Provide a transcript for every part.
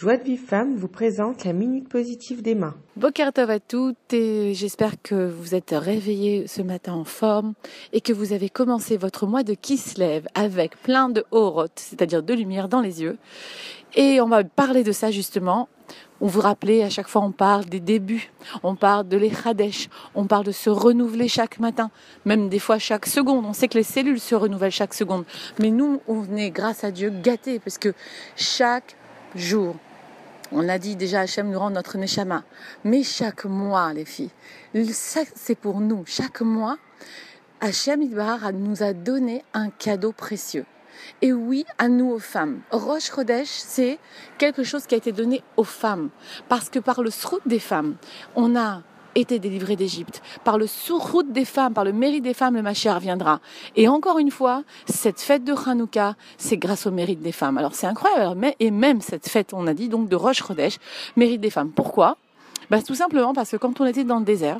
Joie de Vive Femme vous présente la Minute Positive d'Emma. Bokertov à toutes et j'espère que vous êtes réveillés ce matin en forme et que vous avez commencé votre mois de Kislev avec plein de horot, c'est-à-dire de lumière dans les yeux. Et on va parler de ça justement. On vous rappelait, à chaque fois on parle des débuts, on parle de l'Echadesh, on parle de se renouveler chaque matin, même des fois chaque seconde. On sait que les cellules se renouvellent chaque seconde. Mais nous, on est, grâce à Dieu, gâtés parce que chaque jour, on a dit déjà, Hachem nous rend notre Neshama. Mais chaque mois, les filles, c'est pour nous. Chaque mois, Hachem Idbar nous a donné un cadeau précieux. Et oui, à nous aux femmes. Roche Chodesh, c'est quelque chose qui a été donné aux femmes. Parce que par le srout des femmes, on a été délivré d'Égypte. Par le route des femmes, par le mérite des femmes, le Machar viendra. Et encore une fois, cette fête de Hanouka, c'est grâce au mérite des femmes. Alors c'est incroyable. Et même cette fête, on a dit donc de Rosh Chodesh, mérite des femmes. Pourquoi? Ben, Tout simplement parce que quand on était dans le désert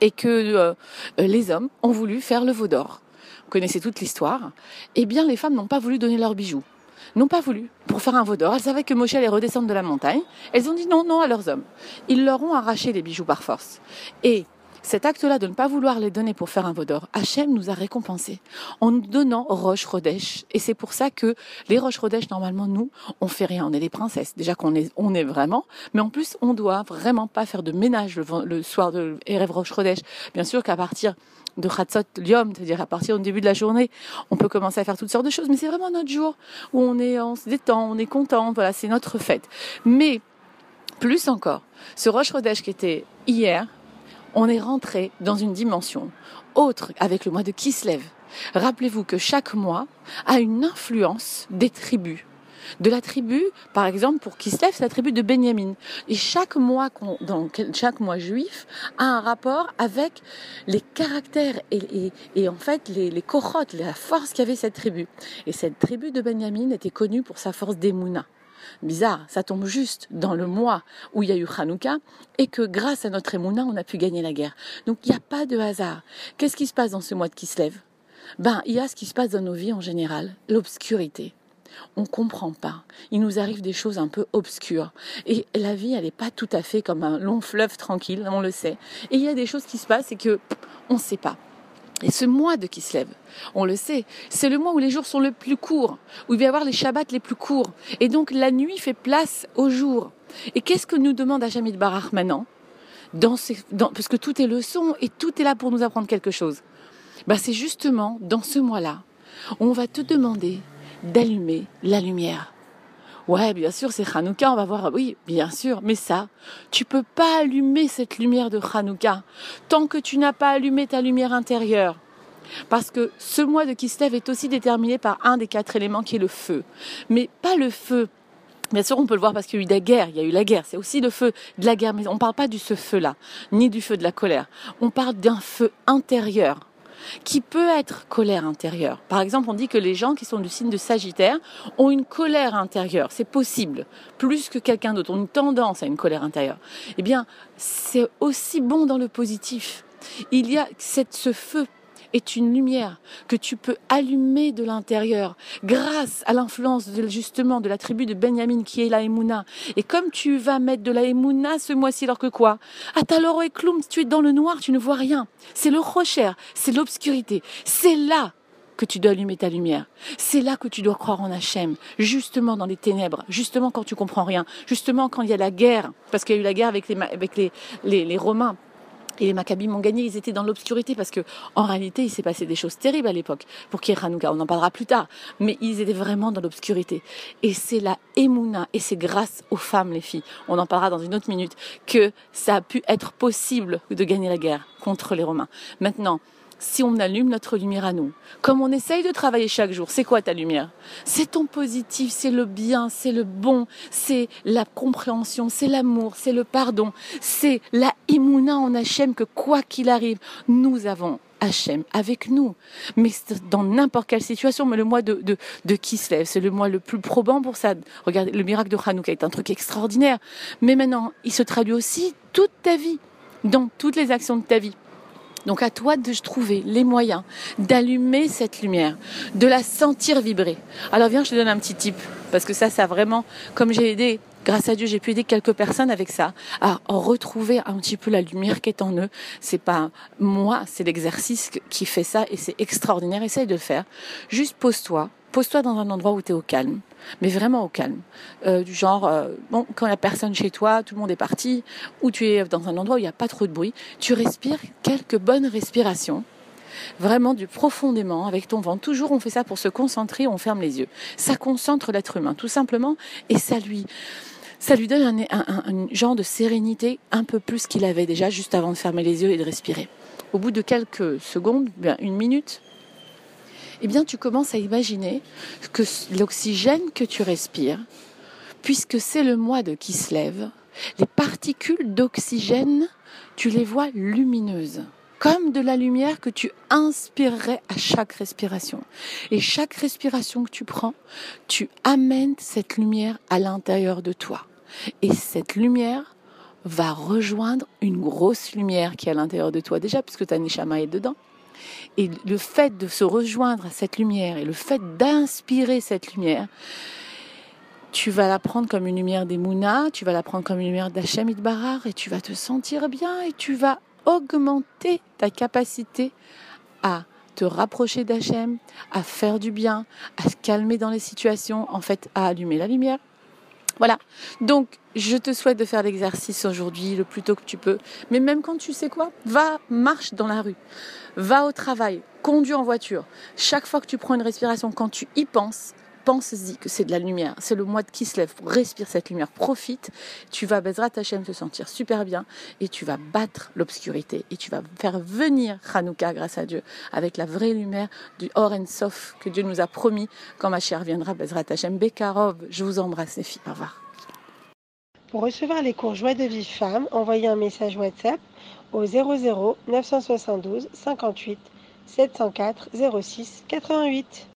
et que euh, les hommes ont voulu faire le veau d'or, vous connaissez toute l'histoire, eh bien les femmes n'ont pas voulu donner leurs bijoux n'ont pas voulu pour faire un veau d'or. Elles savaient que Moshe allait redescendre de la montagne. Elles ont dit non, non à leurs hommes. Ils leur ont arraché les bijoux par force. Et cet acte-là de ne pas vouloir les donner pour faire un veau d'or, nous a récompensés en nous donnant Roche Rodesh. Et c'est pour ça que les Roches Rodesh, normalement, nous, on fait rien. On est des princesses. Déjà qu'on est, on est vraiment. Mais en plus, on doit vraiment pas faire de ménage le, soir de Erev Roche Rodesh. Bien sûr qu'à partir de Khatzot Liom, c'est-à-dire à partir du début de la journée, on peut commencer à faire toutes sortes de choses, mais c'est vraiment notre jour où on est, on se détend, on est content, voilà, c'est notre fête. Mais, plus encore, ce Roche Rodesh qui était hier, on est rentré dans une dimension autre avec le mois de Kislev. Rappelez-vous que chaque mois a une influence des tribus de la tribu, par exemple, pour Kislev, c'est la tribu de Benjamin. Et chaque mois, dans chaque mois juif, a un rapport avec les caractères et, en fait les, les la force qu'avait cette tribu. Et cette tribu de Benjamin était connue pour sa force d'Emouna. Bizarre, ça tombe juste dans le mois où il y a eu Hanouka et que grâce à notre Emouna, on a pu gagner la guerre. Donc il n'y a pas de hasard. Qu'est-ce qui se passe dans ce mois de Kislev Ben, il y a ce qui se passe dans nos vies en général, l'obscurité on ne comprend pas. Il nous arrive des choses un peu obscures. Et la vie, elle n'est pas tout à fait comme un long fleuve tranquille, on le sait. Et il y a des choses qui se passent et que on ne sait pas. Et ce mois de Kislev, on le sait, c'est le mois où les jours sont le plus courts, où il va y avoir les Shabbats les plus courts. Et donc la nuit fait place au jour. Et qu'est-ce que nous demande Hachamid Barach maintenant dans Parce que tout est leçon et tout est là pour nous apprendre quelque chose. Ben, c'est justement dans ce mois-là, on va te demander d'allumer la lumière. Ouais, bien sûr, c'est Hanouka, on va voir. Oui, bien sûr, mais ça, tu peux pas allumer cette lumière de Hanouka tant que tu n'as pas allumé ta lumière intérieure. Parce que ce mois de Kislev est aussi déterminé par un des quatre éléments qui est le feu. Mais pas le feu Bien sûr, on peut le voir parce qu'il y a eu la guerre, il y a eu la guerre, c'est aussi le feu de la guerre, mais on ne parle pas du ce feu-là, ni du feu de la colère. On parle d'un feu intérieur qui peut être colère intérieure. Par exemple, on dit que les gens qui sont du signe de Sagittaire ont une colère intérieure. C'est possible, plus que quelqu'un d'autre, ont une tendance à une colère intérieure. Eh bien, c'est aussi bon dans le positif. Il y a cette, ce feu est une lumière que tu peux allumer de l'intérieur grâce à l'influence justement de la tribu de Benjamin qui est la Emouna. Et comme tu vas mettre de la Emouna ce mois-ci, alors que quoi? Ataloro et Kloum, tu es dans le noir, tu ne vois rien. C'est le rocher, c'est l'obscurité. C'est là que tu dois allumer ta lumière. C'est là que tu dois croire en Hachem, justement dans les ténèbres, justement quand tu comprends rien, justement quand il y a la guerre, parce qu'il y a eu la guerre avec les, avec les, les Romains, et les Maccabim ont gagné, ils étaient dans l'obscurité parce que en réalité, il s'est passé des choses terribles à l'époque pour Hanouka. On en parlera plus tard, mais ils étaient vraiment dans l'obscurité. Et c'est la Emouna et c'est grâce aux femmes, les filles. On en parlera dans une autre minute que ça a pu être possible de gagner la guerre contre les Romains. Maintenant, si on allume notre lumière à nous, comme on essaye de travailler chaque jour, c'est quoi ta lumière? C'est ton positif, c'est le bien, c'est le bon, c'est la compréhension, c'est l'amour, c'est le pardon, c'est la imuna en Hachem que quoi qu'il arrive, nous avons Hachem avec nous. Mais dans n'importe quelle situation, mais le mois de, de, de Kislev, c'est le mois le plus probant pour ça. Regardez, le miracle de Hanouka est un truc extraordinaire. Mais maintenant, il se traduit aussi toute ta vie, dans toutes les actions de ta vie. Donc à toi de trouver les moyens d'allumer cette lumière, de la sentir vibrer. Alors viens, je te donne un petit tip, parce que ça, ça vraiment, comme j'ai aidé Grâce à Dieu, j'ai pu aider quelques personnes avec ça à retrouver un petit peu la lumière qui est en eux. C'est pas moi, c'est l'exercice qui fait ça et c'est extraordinaire. Essaye de le faire. Juste pose-toi, pose-toi dans un endroit où tu es au calme, mais vraiment au calme. Euh, du genre, euh, bon, quand il n'y a personne chez toi, tout le monde est parti, ou tu es dans un endroit où il n'y a pas trop de bruit, tu respires quelques bonnes respirations vraiment du profondément avec ton ventre. Toujours on fait ça pour se concentrer, on ferme les yeux. Ça concentre l'être humain tout simplement et ça lui ça lui donne un, genre de sérénité un peu plus qu'il avait déjà juste avant de fermer les yeux et de respirer. Au bout de quelques secondes, bien une minute, eh bien tu commences à imaginer que l'oxygène que tu respires, puisque c'est le mois de qui se lève, les particules d'oxygène, tu les vois lumineuses comme de la lumière que tu inspirerais à chaque respiration. Et chaque respiration que tu prends, tu amènes cette lumière à l'intérieur de toi. Et cette lumière va rejoindre une grosse lumière qui est à l'intérieur de toi déjà, puisque ta neshama est dedans. Et le fait de se rejoindre à cette lumière et le fait d'inspirer cette lumière, tu vas la prendre comme une lumière des Mouna, tu vas la prendre comme une lumière d'Hachem Idbarar et tu vas te sentir bien et tu vas augmenter ta capacité à te rapprocher d'Hachem, à faire du bien, à se calmer dans les situations, en fait, à allumer la lumière. Voilà. Donc, je te souhaite de faire l'exercice aujourd'hui le plus tôt que tu peux. Mais même quand tu sais quoi, va, marche dans la rue. Va au travail, conduis en voiture. Chaque fois que tu prends une respiration, quand tu y penses, pense-y que c'est de la lumière. C'est le mois de qui se lève. Respire cette lumière. Profite. Tu vas, Bezrat Hashem, te sentir super bien et tu vas battre l'obscurité et tu vas faire venir Hanouka, grâce à Dieu, avec la vraie lumière du Or and Sof que Dieu nous a promis quand ma chère viendra, Bezrat Hashem. Bekarov, je vous embrasse les filles. Au revoir. Pour recevoir les cours Joie de vie femme, envoyez un message WhatsApp au 00 972 58 704 06 88.